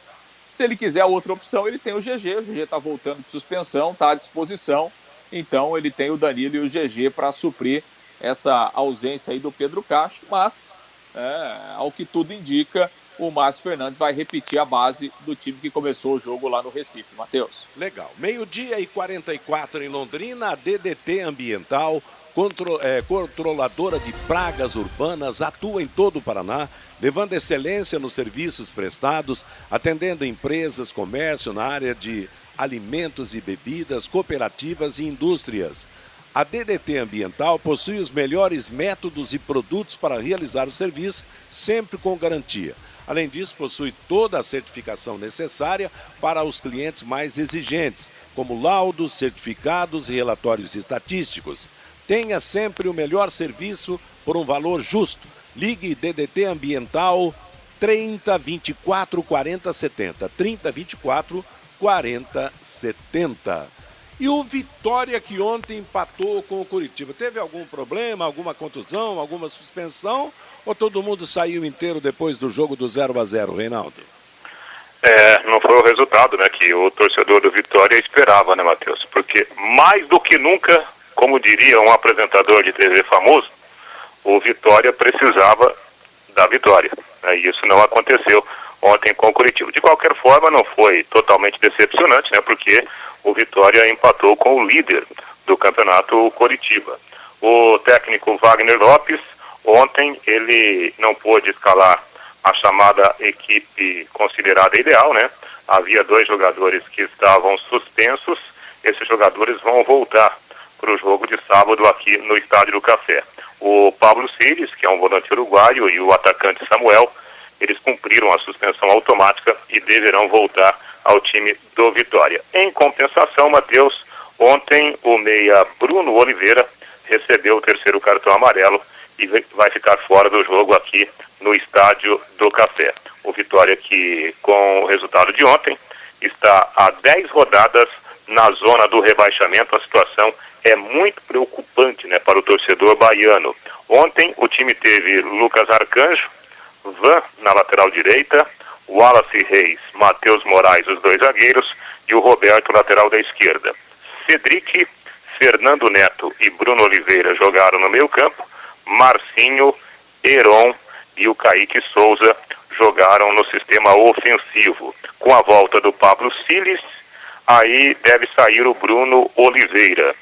[SPEAKER 12] Se ele quiser outra opção, ele tem o GG. O GG está voltando de suspensão, está à disposição. Então ele tem o Danilo e o GG para suprir essa ausência aí do Pedro Castro. Mas, é, ao que tudo indica, o Márcio Fernandes vai repetir a base do time que começou o jogo lá no Recife. Matheus.
[SPEAKER 2] Legal. Meio-dia e 44 em Londrina, a DDT Ambiental Contro, é, controladora de pragas urbanas, atua em todo o Paraná, levando excelência nos serviços prestados, atendendo empresas, comércio na área de alimentos e bebidas, cooperativas e indústrias. A DDT Ambiental possui os melhores métodos e produtos para realizar o serviço, sempre com garantia. Além disso, possui toda a certificação necessária para os clientes mais exigentes, como laudos, certificados e relatórios estatísticos. Tenha sempre o melhor serviço por um valor justo. Ligue DDT Ambiental 30 24 40 70. 30 24 40 70. E o Vitória que ontem empatou com o Curitiba. Teve algum problema, alguma contusão, alguma suspensão? Ou todo mundo saiu inteiro depois do jogo do 0 a 0 Reinaldo?
[SPEAKER 14] É, não foi o resultado né, que o torcedor do Vitória esperava, né, Matheus? Porque mais do que nunca como diria um apresentador de TV famoso, o Vitória precisava da vitória. Né? E isso não aconteceu ontem com o Curitiba. De qualquer forma, não foi totalmente decepcionante, né? porque o Vitória empatou com o líder do campeonato Curitiba. O técnico Wagner Lopes, ontem, ele não pôde escalar a chamada equipe considerada ideal, né? Havia dois jogadores que estavam suspensos, esses jogadores vão voltar para o jogo de sábado aqui no Estádio do Café. O Pablo Cires, que é um volante uruguaio, e o atacante Samuel, eles cumpriram a suspensão automática e deverão voltar ao time do Vitória. Em compensação, Matheus, ontem o meia Bruno Oliveira recebeu o terceiro cartão amarelo e vai ficar fora do jogo aqui no Estádio do Café. O Vitória que, com o resultado de ontem, está a 10 rodadas na zona do rebaixamento. A situação é muito preocupante né, para o torcedor baiano. Ontem o time teve Lucas Arcanjo, Van na lateral direita, Wallace Reis, Matheus Moraes, os dois zagueiros, e o Roberto, lateral da esquerda. Cedric, Fernando Neto e Bruno Oliveira jogaram no meio campo, Marcinho, Heron e o Kaique Souza jogaram no sistema ofensivo. Com a volta do Pablo Siles, aí deve sair o Bruno Oliveira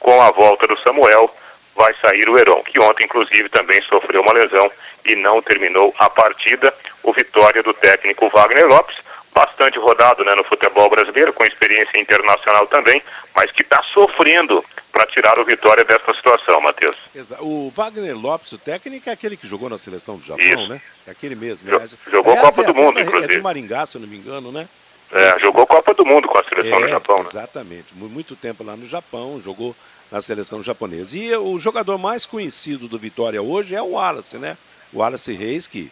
[SPEAKER 14] com a volta do Samuel, vai sair o Heron, que ontem, inclusive, também sofreu uma lesão e não terminou a partida. O vitória do técnico Wagner Lopes, bastante rodado né, no futebol brasileiro, com experiência internacional também, mas que está sofrendo para tirar o Vitória dessa situação, Matheus.
[SPEAKER 2] O Wagner Lopes, o técnico, é aquele que jogou na seleção do Japão,
[SPEAKER 14] Isso.
[SPEAKER 2] né? É aquele mesmo.
[SPEAKER 14] Jo
[SPEAKER 2] né?
[SPEAKER 14] jogou
[SPEAKER 2] Aliás,
[SPEAKER 14] Copa
[SPEAKER 2] é
[SPEAKER 14] do Mundo,
[SPEAKER 2] até da-
[SPEAKER 14] inclusive.
[SPEAKER 2] É de Maringá, se eu não me engano, né?
[SPEAKER 14] É, jogou Copa do Mundo com a seleção do
[SPEAKER 2] É,
[SPEAKER 14] Japão, né?
[SPEAKER 2] Exatamente. Mu- Muito tempo lá no Japão, jogou na seleção japonesa. E o jogador mais conhecido do Vitória hoje é o Wallace, né? O Wallace Reis, que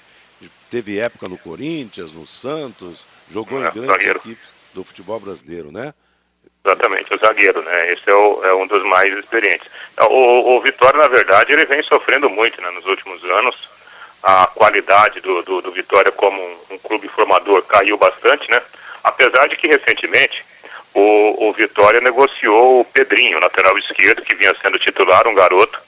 [SPEAKER 2] teve época no Corinthians, no Santos, jogou
[SPEAKER 14] É,
[SPEAKER 2] em grandes
[SPEAKER 14] zagueiro.
[SPEAKER 2] equipes do futebol brasileiro, né?
[SPEAKER 14] Exatamente, o zagueiro, né? Esse é, o- é um dos mais experientes. O, o Vitória, na verdade, ele vem sofrendo muito né, nos últimos anos. A qualidade do, do, do Vitória como um, um clube formador caiu bastante, né? Apesar de que recentemente o, o Vitória negociou o Pedrinho, lateral esquerdo, que vinha sendo titular, um garoto,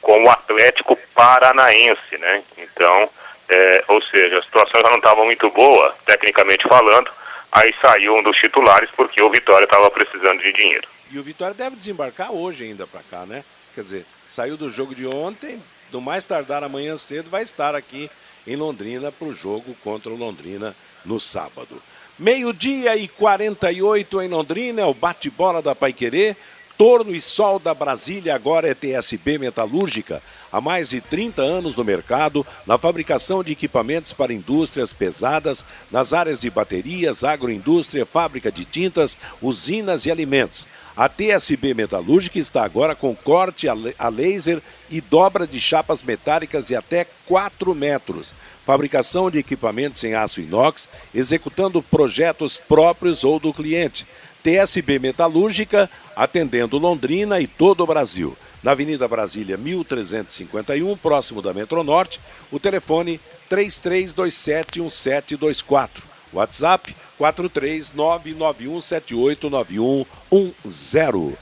[SPEAKER 14] com o Atlético Paranaense, né? Então, é, ou seja, a situação já não estava muito boa, tecnicamente falando, aí saiu um dos titulares porque o Vitória estava precisando de dinheiro.
[SPEAKER 2] E o Vitória deve desembarcar hoje ainda para cá, né? Quer dizer, saiu do jogo de ontem, do mais tardar amanhã cedo, vai estar aqui em Londrina para o jogo contra o Londrina no sábado. Meio-dia e 48 em Londrina, é o bate-bola da Paiquerê. Torno e Sol da Brasília agora é TSB Metalúrgica. Há mais de 30 anos no mercado, na fabricação de equipamentos para indústrias pesadas, nas áreas de baterias, agroindústria, fábrica de tintas, usinas e alimentos. A TSB Metalúrgica está agora com corte a laser e dobra de chapas metálicas de até 4 metros. Fabricação de equipamentos em aço inox, executando projetos próprios ou do cliente. TSB Metalúrgica, atendendo Londrina e todo o Brasil. Na Avenida Brasília, 1351, próximo da Metronorte, o telefone 33271724. WhatsApp 43991789110.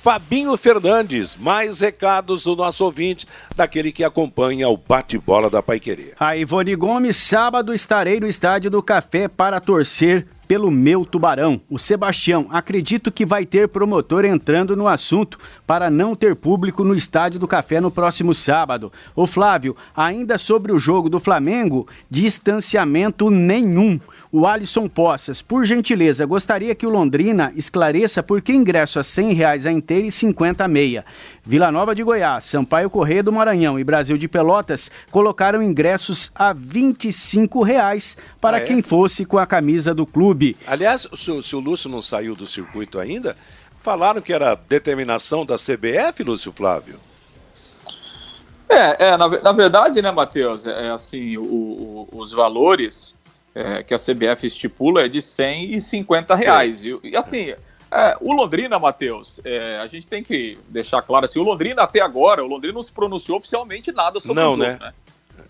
[SPEAKER 2] Fabinho Fernandes, mais recados do nosso ouvinte, daquele que acompanha o bate-bola da Paiquerê.
[SPEAKER 16] A Ivone Gomes, sábado estarei no Estádio do Café para torcer pelo meu tubarão. O Sebastião, acredito que vai ter promotor entrando no assunto para não ter público no Estádio do Café no próximo sábado. O Flávio, ainda sobre o jogo do Flamengo, distanciamento nenhum. O Alisson Poças, por gentileza, gostaria que o Londrina esclareça por que ingresso a R$ reais a inteira e 50 a meia. Vila Nova de Goiás, Sampaio Correia do Maranhão e Brasil de Pelotas colocaram ingressos a 25 reais para ah, é? quem fosse com a camisa do clube.
[SPEAKER 2] Aliás, se, se o Lúcio não saiu do circuito ainda, falaram que era determinação da CBF, Lúcio Flávio.
[SPEAKER 12] É, é na, na verdade, né, Matheus, é, é assim, o, o, os valores é, que a CBF estipula é de 100 e 50 reais. E, e, assim, é, o Londrina, Matheus, é, a gente tem que deixar claro assim, o Londrina até agora, o Londrina não se pronunciou oficialmente nada sobre
[SPEAKER 2] não,
[SPEAKER 12] o jogo,
[SPEAKER 2] né? né?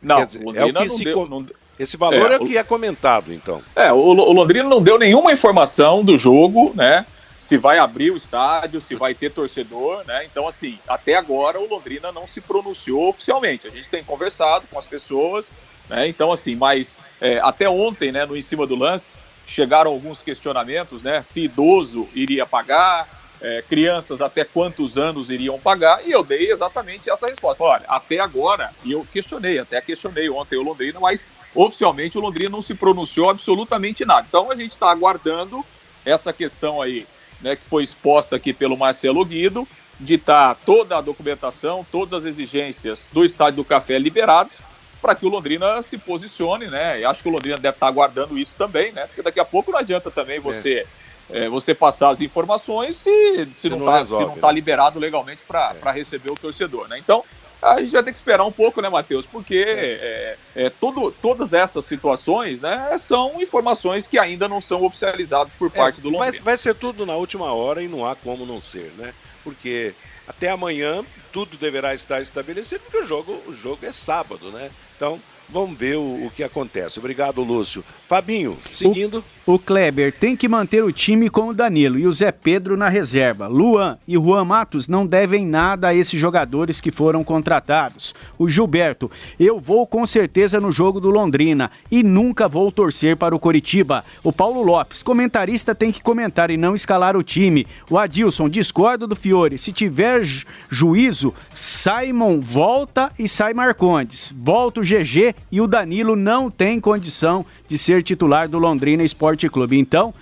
[SPEAKER 2] Não, dizer, o Londrina é o não, deu, com... não esse valor é, é, o que é comentado, então.
[SPEAKER 12] É, o, o, Londrina não deu nenhuma informação do jogo, né? Se vai abrir o estádio, se vai ter torcedor, né? Então, assim, até agora o Londrina não se pronunciou oficialmente. A gente tem conversado com as pessoas, né? Então, assim, mas é, até ontem, né, no em cima do lance, chegaram alguns questionamentos, né? Se idoso iria pagar, é, crianças até quantos anos iriam pagar, e eu dei exatamente essa resposta. Olha, até agora, e eu questionei, até questionei ontem o Londrina, mas oficialmente o Londrina não se pronunciou absolutamente nada. Então a gente está aguardando essa questão aí, né, que foi exposta aqui pelo Marcelo Guido, de estar tá toda a documentação, todas as exigências do Estádio do Café liberados, para que o Londrina se posicione, né? E acho que o Londrina deve estar tá aguardando isso também, né? Porque daqui a pouco não adianta também você é. É, você passar as informações se, se, se não está né? tá liberado legalmente para é. receber o torcedor, né? Então a gente vai ter que esperar um pouco, né, Matheus? Porque é. é, é tudo, todas essas situações, né, são informações que ainda não são oficializadas por parte do Londrina.
[SPEAKER 2] Vai, vai ser tudo na última hora e não há como não ser, né? Porque até amanhã tudo deverá estar estabelecido, porque o jogo, o jogo é sábado, né? Então, vamos ver o, o que acontece. Obrigado, Lúcio. Fabinho, seguindo.
[SPEAKER 16] O, o, Kleber tem que manter o time com o Danilo e o Zé Pedro na reserva. Luan e Juan Matos não devem nada a esses jogadores que foram contratados. O Gilberto, eu vou com certeza no jogo do Londrina e nunca vou torcer para o Coritiba. O Paulo Lopes, comentarista tem que comentar e não escalar o time. O Adilson, discordo do Fiore. Se tiver juízo, Simon volta e sai Marcondes. Volta o GG e o Danilo não tem condição de ser titular do Londrina Esporte Clube. Então,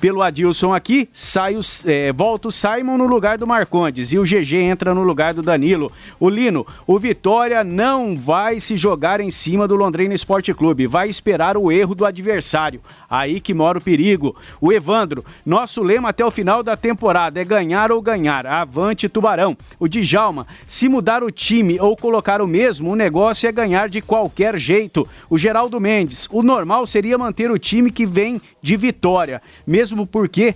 [SPEAKER 16] pelo Adilson aqui, sai o, é, volta o Simon no lugar do Marcondes e o GG entra no lugar do Danilo. O Lino, o Vitória não vai se jogar em cima do Londrina Esporte Clube, vai esperar o erro do adversário. Aí que mora o perigo. O Evandro, nosso lema até o final da temporada é ganhar ou ganhar. Avante Tubarão. O Djalma, se mudar o time ou colocar o mesmo, o negócio é ganhar de qualquer jeito. O Geraldo Mendes, o normal seria manter o time que vem de vitória, mesmo porque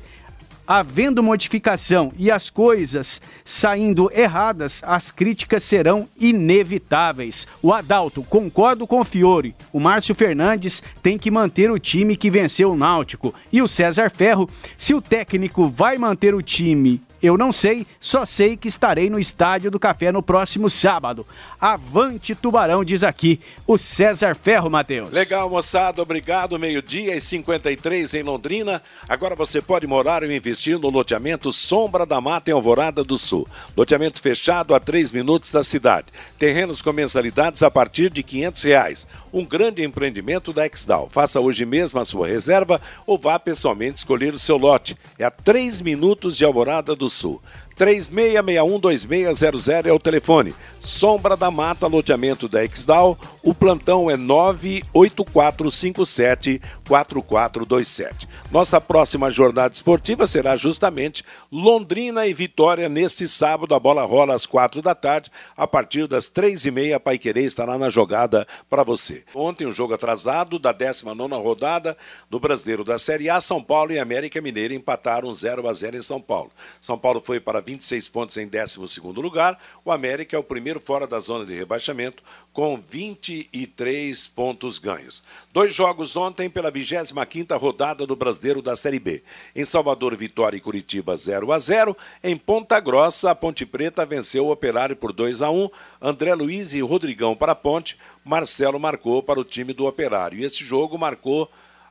[SPEAKER 16] havendo modificação e as coisas saindo erradas, as críticas serão inevitáveis. O Adalto, concordo com o Fiore. O Márcio Fernandes tem que manter o time que venceu o Náutico. E o César Ferro, se o técnico vai manter o time eu não sei, só sei que estarei no Estádio do Café no próximo sábado. Avante Tubarão, diz aqui o César Ferro, Matheus.
[SPEAKER 2] Legal, moçada, obrigado. Meio-dia e 53 em Londrina. Agora você pode morar ou investir no loteamento Sombra da Mata em Alvorada do Sul. Loteamento fechado a 3 minutos da cidade. Terrenos com mensalidades a partir de 500 reais. Um grande empreendimento da Exdal. Faça hoje mesmo a sua reserva ou vá pessoalmente escolher o seu lote. É a 3 minutos de Alvorada do Sul. 36612600 é o telefone. Sombra da Mata, loteamento da Exdal. O plantão é 984574427. Nossa próxima jornada esportiva será justamente Londrina e Vitória neste sábado. A bola rola às quatro da tarde. A partir das três e meia, a Paiquerê estará na jogada para você. Ontem, um jogo atrasado da 19 rodada do Brasileiro da Série A. São Paulo e América Mineira empataram 0 a 0 em São Paulo. São Paulo foi para 26 pontos em 12 lugar. O América é o primeiro fora da zona de rebaixamento, com 23 pontos ganhos. Dois jogos ontem pela 25 rodada do Brasileiro da Série B. Em Salvador, Vitória e Curitiba 0 a 0. Em Ponta Grossa, a Ponte Preta venceu o Operário por 2 a 1. André Luiz e Rodrigão para a Ponte. Marcelo marcou para o time do Operário. E esse jogo marcou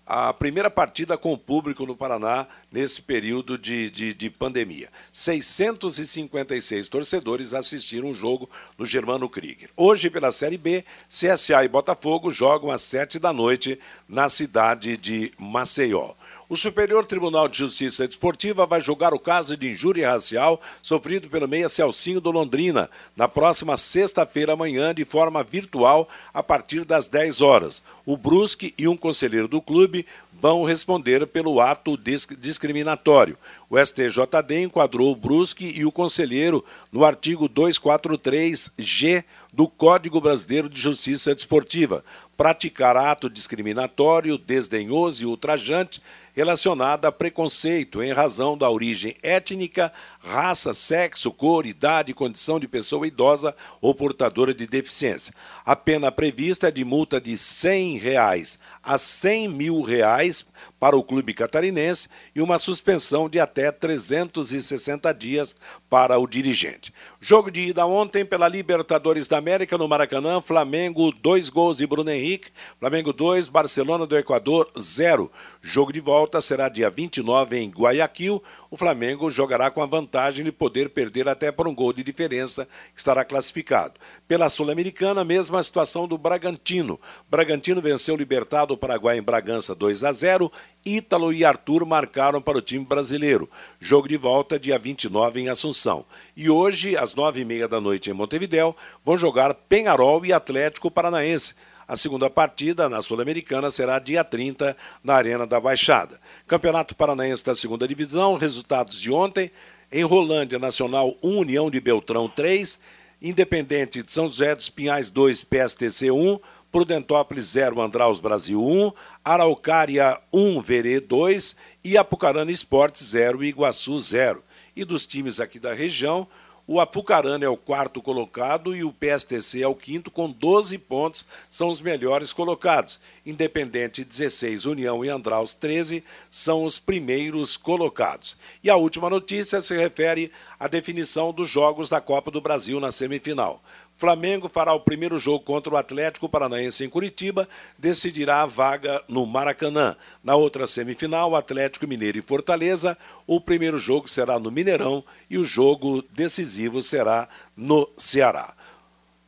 [SPEAKER 2] a primeira partida com o público no Paraná nesse período de, de, de, pandemia. 656 torcedores assistiram o jogo no Germano Krieger. Hoje, pela Série B, CSA e Botafogo jogam às sete da noite na cidade de Maceió. O Superior Tribunal de Justiça Desportiva vai julgar o caso de injúria racial sofrido pelo meia Celcinho do Londrina na próxima sexta-feira amanhã de forma virtual a partir das 10 horas. O Brusque e um conselheiro do clube vão responder pelo ato discriminatório. O STJD enquadrou o Brusque e o conselheiro no artigo 243-G do Código Brasileiro de Justiça Desportiva. Praticar ato discriminatório, desdenhoso e ultrajante relacionada a preconceito em razão da origem étnica, raça, sexo, cor, idade condição de pessoa idosa ou portadora de deficiência. A pena prevista é de multa de 100 reais a 100 mil reais para o clube catarinense e uma suspensão de até 360 dias para o dirigente. Jogo de ida ontem pela Libertadores da América no Maracanã, Flamengo, dois gols de Bruno Henrique, Flamengo 2, Barcelona do Equador 0. Jogo de volta será dia 29 em Guayaquil. O Flamengo jogará com a vantagem de poder perder até por um gol de diferença, que estará classificado. Pela Sul-Americana, mesma situação do Bragantino. Bragantino venceu o Libertado Paraguai em Bragança 2 a 0. Ítalo e Arthur marcaram para o time brasileiro. Jogo de volta dia 29 em Assunção. E hoje, às nove e meia da noite em Montevidéu, vão jogar Penharol e Atlético Paranaense. A segunda partida na Sul-Americana será dia 30 na Arena da Baixada. Campeonato Paranaense da Segunda Divisão, resultados de ontem. Em Rolândia Nacional 1, União de Beltrão 3, Independente de São José dos Pinhais 2, PSTC 1, Prudentópolis 0, Andraus Brasil 1, Araucária 1, Verê 2 e Apucarana Esportes 0, Iguaçu 0. E dos times aqui da região, o Apucarana é o quarto colocado e o PSTC é o quinto, com 12 pontos, são os melhores colocados. Independente 16, União e Andraus 13 são os primeiros colocados. E a última notícia se refere à definição dos jogos da Copa do Brasil na semifinal. Flamengo fará o primeiro jogo contra o Atlético Paranaense em Curitiba, decidirá a vaga no Maracanã. Na outra semifinal, Atlético Mineiro e Fortaleza, o primeiro jogo será no Mineirão e o jogo decisivo será no Ceará.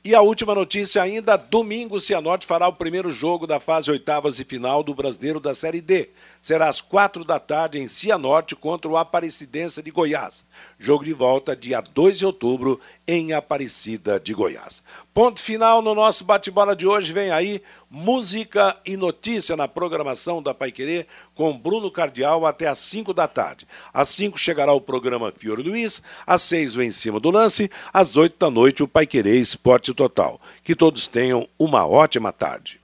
[SPEAKER 2] E a última notícia ainda, domingo o Cianorte fará o primeiro jogo da fase oitavas e final do Brasileiro da Série D. Será às quatro da tarde em Cianorte contra o Aparecidense de Goiás. Jogo de volta dia 2 de outubro em Aparecida de Goiás. Ponto final no nosso bate-bola de hoje. Vem aí música e notícia na programação da Paiquerê com Bruno Cardial até às 5 da tarde. Às 5 chegará o programa Fiore Luiz, às 6 o Em Cima do Lance, às 8 da noite o Paiquerê Esporte Total. Que todos tenham uma ótima tarde.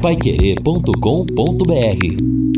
[SPEAKER 1] Paiquerê.com.br